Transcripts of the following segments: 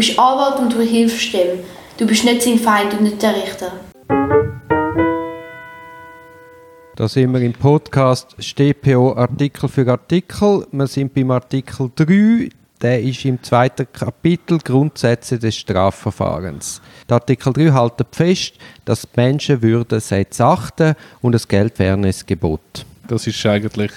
bist Anwalt und du hilfst dem. Du bist nicht sein Feind und nicht der Richter. Da sind wir im Podcast StPO Artikel für Artikel. Wir sind beim Artikel 3. Der ist im zweiten Kapitel Grundsätze des Strafverfahrens. Der Artikel 3 hält fest, dass die Menschenwürde sei zu achten und das Geldfairnessgebot. Das ist eigentlich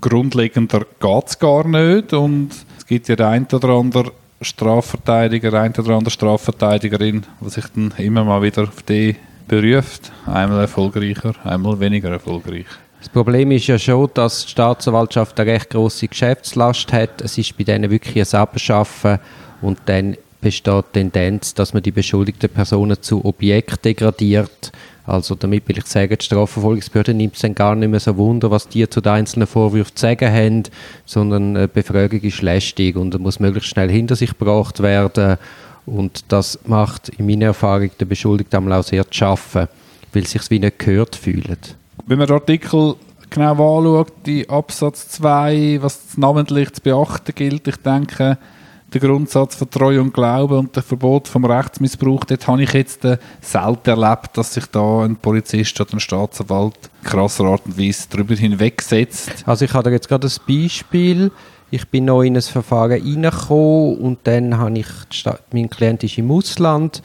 grundlegender geht es gar nicht und es gibt ja den einen oder anderen Strafverteidiger, ein oder andere Strafverteidigerin, die sich dann immer mal wieder auf die beruft. Einmal erfolgreicher, einmal weniger erfolgreich. Das Problem ist ja schon, dass die Staatsanwaltschaft eine recht große Geschäftslast hat. Es ist bei denen wirklich ein Abschaffen und dann besteht die Tendenz, dass man die beschuldigten Personen zu Objekt degradiert. Also damit will ich sagen, die Strafverfolgungsbehörde nimmt es dann gar nicht mehr so wunder, was die zu den einzelnen Vorwürfen zu sagen haben, sondern eine Befragung ist lästig und muss möglichst schnell hinter sich gebracht werden. Und das macht in meiner Erfahrung der Beschuldigte einmal auch sehr zu schaffen, weil sich wie nicht gehört fühlen. Wenn man den Artikel genau anschaut, die Absatz 2, was namentlich zu beachten gilt, ich denke, der Grundsatz von Treue und Glauben und das Verbot vom Rechtsmissbrauch, dort habe ich jetzt äh, selten erlebt, dass sich da ein Polizist oder ein Staatsanwalt krasser Art und Weise darüber hinwegsetzt. Also ich habe da jetzt gerade ein Beispiel. Ich bin noch in ein Verfahren reingekommen und dann habe ich, mein Klient ist im Ausland,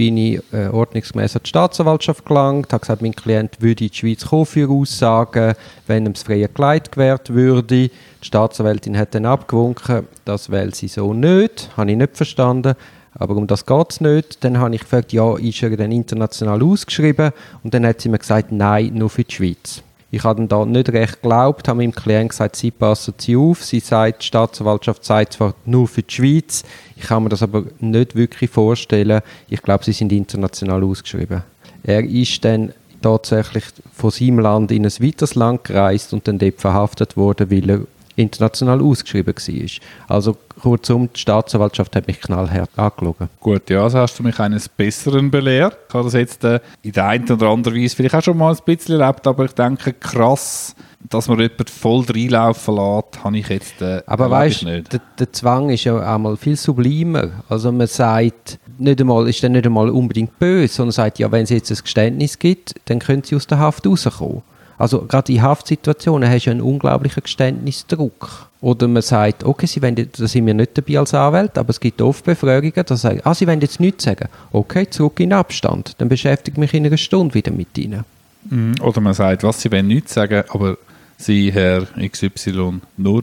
bin ich äh, ordnungsgemäß an die Staatsanwaltschaft gelangt, habe gesagt, mein Klient würde in die Schweiz kommen für Aussagen, wenn ihm das freie Kleid gewährt würde. Die Staatsanwältin hat dann abgewunken, das will sie so nicht, habe ich nicht verstanden. Aber um das geht es nicht. Dann habe ich gefragt, ja, ist er denn international ausgeschrieben? Und dann hat sie mir gesagt, nein, nur für die Schweiz. Ich habe da nicht recht geglaubt, habe meinem Klienten gesagt, sie passen sie auf. Sie sagt, die Staatsanwaltschaft sagt zwar nur für die Schweiz, ich kann mir das aber nicht wirklich vorstellen. Ich glaube, sie sind international ausgeschrieben. Er ist dann tatsächlich von seinem Land in ein weiteres Land gereist und dann dort verhaftet worden, weil er international ausgeschrieben war. Also kurzum, die Staatsanwaltschaft hat mich knallhart angelogen. Gut, ja, also hast du mich eines Besseren belehrt. Ich habe das jetzt äh, in der einen oder anderen Weise vielleicht auch schon mal ein bisschen erlebt, aber ich denke, krass, dass man jemanden voll reinlaufen lässt, habe ich jetzt äh, Aber weißt du, der, der, Zwang ist ja einmal viel sublimer. Also man sagt, nicht einmal, ist dann nicht einmal unbedingt böse, sondern sagt, ja, wenn es jetzt ein Geständnis gibt, dann können sie aus der Haft rauskommen. Also gerade in Haftsituationen hast du einen unglaublichen Geständnisdruck. Oder man sagt, okay, Sie wollen, da sind wir nicht dabei als Anwalt, aber es gibt oft Befragungen, da sagen, ah, Sie wollen jetzt nichts sagen. Okay, zurück in Abstand. Dann beschäftige ich mich in einer Stunde wieder mit Ihnen. Mhm. Oder man sagt, was, Sie wollen nichts sagen, aber Sie, Herr XY, nur,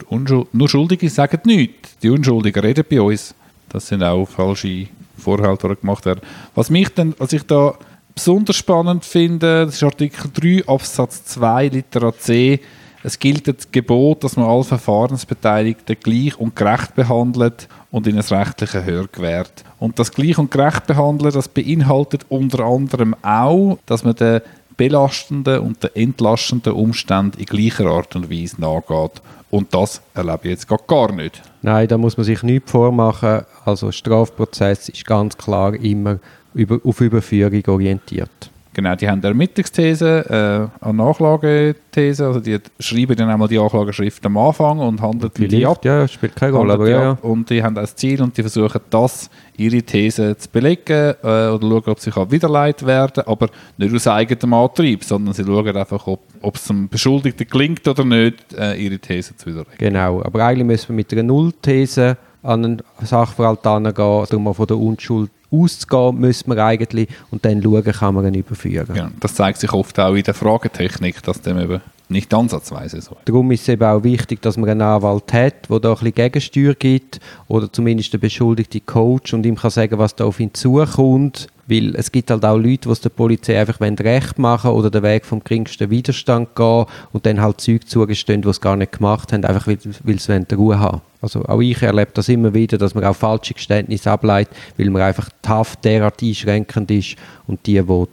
nur Schuldige sagen nichts. Die Unschuldigen reden bei uns. Das sind auch falsche Vorhalte, die gemacht werden. Was mich dann, was ich da besonders spannend finde, das ist Artikel 3 Absatz 2 Litera C. Es gilt das Gebot, dass man alle Verfahrensbeteiligten gleich und gerecht behandelt und ihnen das rechtliche Hör gewährt. Und das gleich und gerecht behandeln, das beinhaltet unter anderem auch, dass man den belastenden und den entlastenden Umständen in gleicher Art und Weise nachgeht. Und das erlebe ich jetzt gar nicht. Nein, da muss man sich nichts vormachen. Also Strafprozess ist ganz klar immer über, auf Überführung orientiert. Genau, die haben eine Ermittlungsthese, äh, eine Nachlagethese, also die schreiben dann einmal die Anklageschrift am Anfang und handeln die ab. Ja, spielt keine Rolle, aber ja, ja. Und die haben das Ziel und die versuchen das, ihre These zu belegen äh, oder schauen, ob sie widerleitet werden aber nicht aus eigenem Antrieb, sondern sie schauen einfach, ob, es dem Beschuldigten gelingt oder nicht, äh, ihre These zu widerlegen. Genau, aber eigentlich müssen wir mit einer Nullthese an einen Sachverhalt herangehen, darum von der Unschuld auszugehen, müssen wir eigentlich und dann schauen, kann man ihn überführen. Ja, das zeigt sich oft auch in der Fragetechnik, dass dem eben nicht ansatzweise so. Darum ist es eben auch wichtig, dass man einen Anwalt hat, der da ein bisschen Gegensteuer gibt oder zumindest der beschuldigte Coach und ihm kann sagen, was da auf ihn zukommt. Weil es gibt halt auch Leute, die es der Polizei einfach recht machen oder den Weg vom geringsten Widerstand gehen und dann halt Zeug zugestehen, die es gar nicht gemacht haben, einfach weil, weil sie Ruhe haben Also auch ich erlebe das immer wieder, dass man auch falsche Geständnisse ableitet, weil man einfach die Haft derart einschränkend ist und die will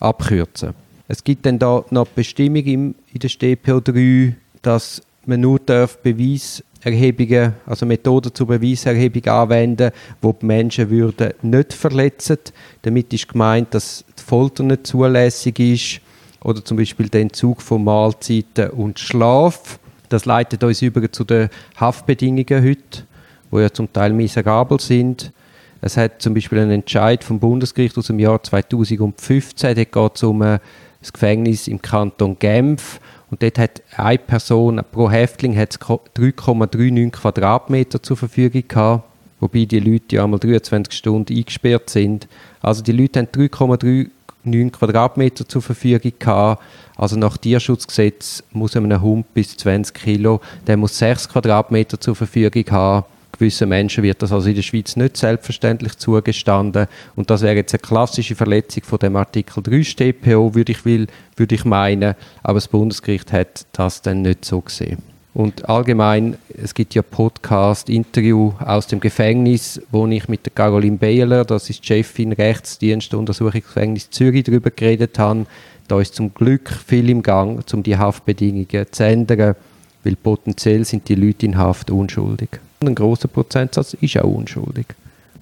abkürzen es gibt dann da noch die Bestimmung im, in der StPO 3, dass man nur darf Beweiserhebungen, also Methoden zur Beweiserhebung anwenden, wo die Menschenwürde nicht verletzen. Damit ist gemeint, dass die Folter nicht zulässig ist oder zum Beispiel der Entzug von Mahlzeiten und Schlaf. Das leitet uns über zu den Haftbedingungen heute, wo ja zum Teil miserabel sind. Es hat zum Beispiel einen Entscheid vom Bundesgericht aus dem Jahr 2015, da geht um ein Gefängnis im Kanton Genf und dort hat eine Person pro Häftling 3,39 Quadratmeter zur Verfügung gehabt, wobei die Leute ja einmal 23 Stunden eingesperrt sind. Also die Leute haben 3,39 Quadratmeter zur Verfügung gehabt. Also nach Tierschutzgesetz muss einem Hund bis 20 Kilo, der muss 6 Quadratmeter zur Verfügung haben gewissen Menschen wird das also in der Schweiz nicht selbstverständlich zugestanden und das wäre jetzt eine klassische Verletzung von dem Artikel 3 StPO, würde ich, will, würde ich meinen, aber das Bundesgericht hat das dann nicht so gesehen. Und allgemein, es gibt ja Podcast, Interview aus dem Gefängnis, wo ich mit der Caroline Behler, das ist Chefin Rechtsdienst Untersuchungsgefängnis Zürich, darüber geredet habe. Da ist zum Glück viel im Gang, um die Haftbedingungen zu ändern, weil potenziell sind die Leute in Haft unschuldig. Ein großer Prozentsatz ist auch unschuldig.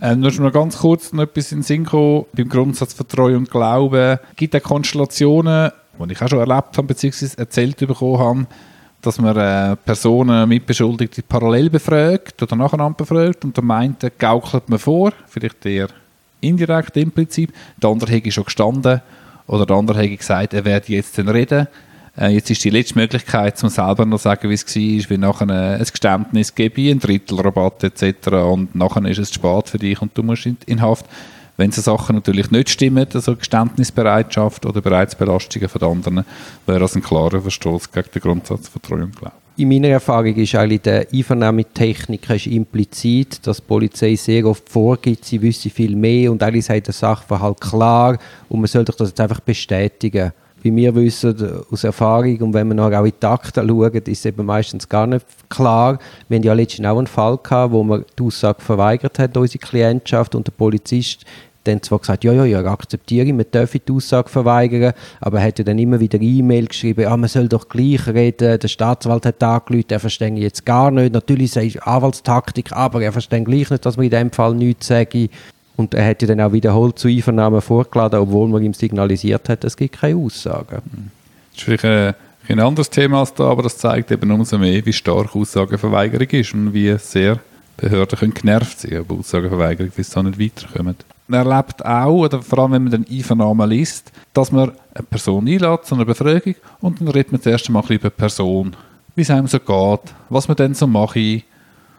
Äh, nur noch ganz kurz noch etwas in gekommen. Beim Grundsatz Vertrauen und Glauben gibt es Konstellationen, die ich auch schon erlebt habe, beziehungsweise erzählt bekommen habe, dass man äh, Personen, Mitbeschuldigte parallel befragt oder nacheinander befragt und der meint, gaukelt man vor, vielleicht eher indirekt im Prinzip. Der andere hätte schon gestanden oder der andere hätte gesagt, er werde jetzt reden. Äh, jetzt ist die letzte Möglichkeit, um selber noch zu sagen, wie es war, wie nachher ein Geständnis gebe, ein Drittel Rabatt etc. Und nachher ist es zu spät für dich und du musst in Haft. Wenn so Sachen natürlich nicht stimmen, also Geständnisbereitschaft oder Bereitsbelastungen von anderen, wäre das ein klarer Verstoß gegen den Grundsatz von Treu und Glauben. In meiner Erfahrung ist eigentlich der Einvernahmetechniker ist implizit, dass die Polizei sehr oft vorgibt, sie wüsste viel mehr und alle sagen der Sachverhalt klar und man sollte das jetzt einfach bestätigen wie wir wissen aus Erfahrung. Und wenn man auch in die Akten schaut, ist es eben meistens gar nicht klar. Wir haben ja letztens auch einen Fall gehabt, wo man die Aussage verweigert hat, unsere Klientschaft, und der Polizist dann zwar gesagt, ja, ja, ja, akzeptiere ich, man darf die Aussage verweigern, aber er hat ja dann immer wieder E-Mail geschrieben, ja, man soll doch gleich reden, der Staatsanwalt hat angerufen, er verstehe jetzt gar nicht, natürlich sei es Anwaltstaktik, aber er versteht gleich nicht, dass man in dem Fall nichts sage. Und er hat ja dann auch wiederholt zu Einvernahmen vorgeladen, obwohl man ihm signalisiert hat, es gibt keine Aussagen. Das ist vielleicht ein, ein anderes Thema als da, aber das zeigt eben umso mehr, wie stark Aussagenverweigerung ist und wie sehr Behörden können genervt sein über Aussagenverweigerung, wie es da nicht weiterkommt. Man erlebt auch, oder vor allem wenn man den Einvernahmen liest, dass man eine Person einlädt zu einer Befragung und dann redet man zuerst einmal über die Person, wie es einem so geht, was man denn so macht,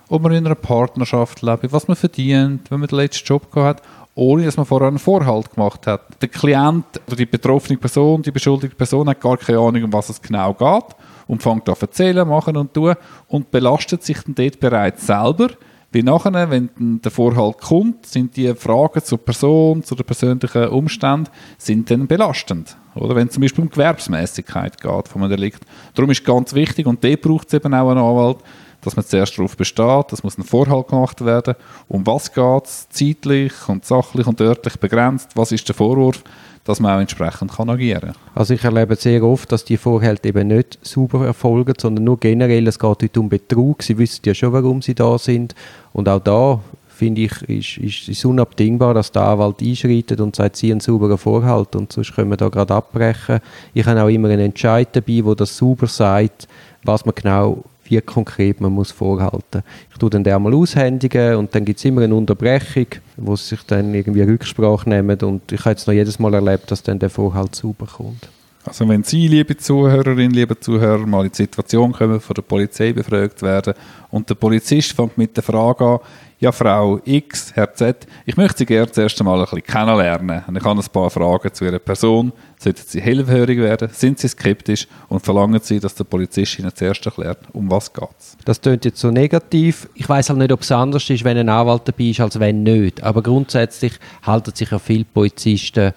ob man in einer Partnerschaft lebt, was man verdient, wenn man den letzten Job gehabt hat, ohne dass man vorher einen Vorhalt gemacht hat. Der Klient oder die betroffene Person, die beschuldigte Person hat gar keine Ahnung, um was es genau geht und fängt an zu erzählen, machen und tun und belastet sich dann dort bereits selber. Wie nachher, wenn der Vorhalt kommt, sind die Fragen zur Person, zu den persönlichen Umständen, sind dann belastend. Oder wenn es zum Beispiel um Gewerbsmäßigkeit geht von einem Delikt. Darum ist ganz wichtig, und dort braucht es eben auch einen Anwalt, dass man zuerst darauf besteht, dass muss ein Vorhalt gemacht werden. Um was geht es zeitlich und sachlich und örtlich begrenzt? Was ist der Vorwurf? dass man auch entsprechend kann agieren kann. Also ich erlebe sehr oft, dass die Vorhalte eben nicht sauber erfolgen, sondern nur generell, es geht heute um Betrug. Sie wissen ja schon, warum sie da sind. Und auch da finde ich, ist, ist, ist unabdingbar, dass der Anwalt einschreitet und sagt, sie einen sauberen Vorhalt und sonst können wir da gerade abbrechen. Ich habe auch immer einen Entscheid dabei, wo das sauber sagt, was man genau wie konkret man muss vorhalten. Ich tue dann den mal aushändigen und dann gibt es immer eine Unterbrechung, wo sie sich dann irgendwie Rücksprache nehmen und ich habe jetzt noch jedes Mal erlebt, dass dann der Vorhalt sauber kommt. Also wenn Sie, liebe Zuhörerinnen, liebe Zuhörer, mal in die Situation kommen, von der Polizei befragt werden und der Polizist fängt mit der Frage an, ja Frau X, Herr Z, ich möchte Sie gerne zuerst einmal ein bisschen kennenlernen und ich habe ein paar Fragen zu Ihrer Person. Sollten Sie hellhörig werden? Sind Sie skeptisch? Und verlangen Sie, dass der Polizist Ihnen zuerst erklärt, um was geht? Das klingt jetzt so negativ. Ich weiß halt nicht, ob es anders ist, wenn ein Anwalt dabei ist, als wenn nicht. Aber grundsätzlich halten sich ja viele Polizisten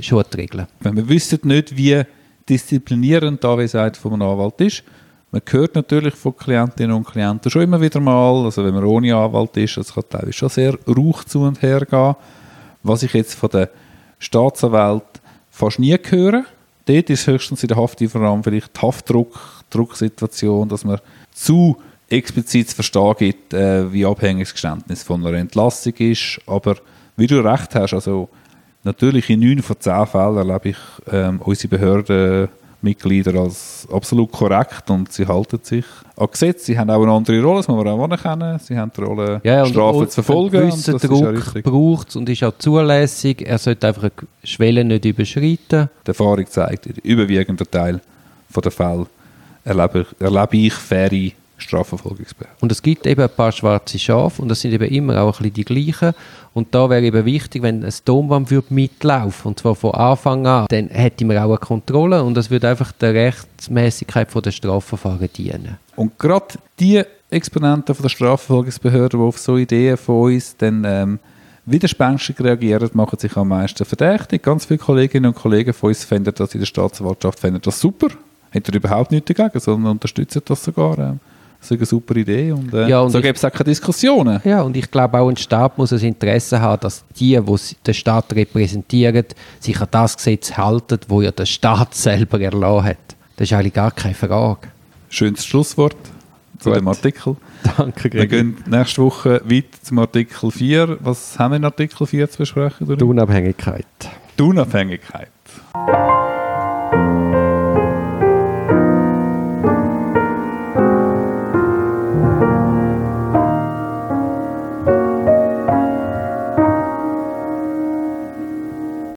schon Regeln. Wenn wir wissen nicht, wie disziplinierend die Anwesenheit von einem Anwalt ist, man hört natürlich von Klientinnen und Klienten schon immer wieder mal, also wenn man ohne Anwalt ist, das kann teilweise schon sehr rauch zu und her gehen. Was ich jetzt von der Staatsanwalt fast nie höre, dort ist höchstens in der Haftübernahme vielleicht die Haftdrucksituation, dass man zu explizit zu verstehen gibt, äh, wie abhängig das Geständnis von einer Entlassung ist. Aber wie du recht hast, also Natürlich in neun von zehn Fällen erlebe ich ähm, unsere Behörden Mitglieder als absolut korrekt und sie halten sich an Gesetze. Sie haben auch eine andere Rolle, das muss man auch anerkennen. Sie haben die Rolle, Ja, und, Strafen und zu verfolgen. Und ja Druck braucht es und ist auch zulässig. Er sollte einfach eine Schwelle nicht überschreiten. Die Erfahrung zeigt, in überwiegenden Teil der Fälle erlebe ich, erlebe ich faire Strafverfolgungsbehörden. Und es gibt eben ein paar schwarze Schafe und das sind eben immer auch ein bisschen die gleichen. Und da wäre eben wichtig, wenn ein Tonband würde mitlaufen und zwar von Anfang an, dann hätte man auch eine Kontrolle und das würde einfach der Rechtmäßigkeit der Strafverfahren dienen. Und gerade die Exponenten von der Strafverfolgungsbehörde, die auf so Ideen von uns dann ähm, widerspenstig reagieren, machen sich am meisten verdächtig. Ganz viele Kolleginnen und Kollegen von uns finden das in der Staatsanwaltschaft finden das super, hätten überhaupt nichts dagegen, sondern unterstützen das sogar. Ähm, das ist eine super Idee und, äh, Ja, und so gibt es auch keine Diskussionen. Ja, und ich glaube auch ein Staat muss ein Interesse haben, dass die, die den Staat repräsentieren, sich an das Gesetz halten, wo ja der Staat selber erlassen hat. Das ist eigentlich gar keine Frage. Schönes Schlusswort zu Gut. dem Artikel. Danke, Wir gehen nächste Woche weiter zum Artikel 4. Was haben wir in Artikel 4 zu besprechen? Die Unabhängigkeit. Die Unabhängigkeit.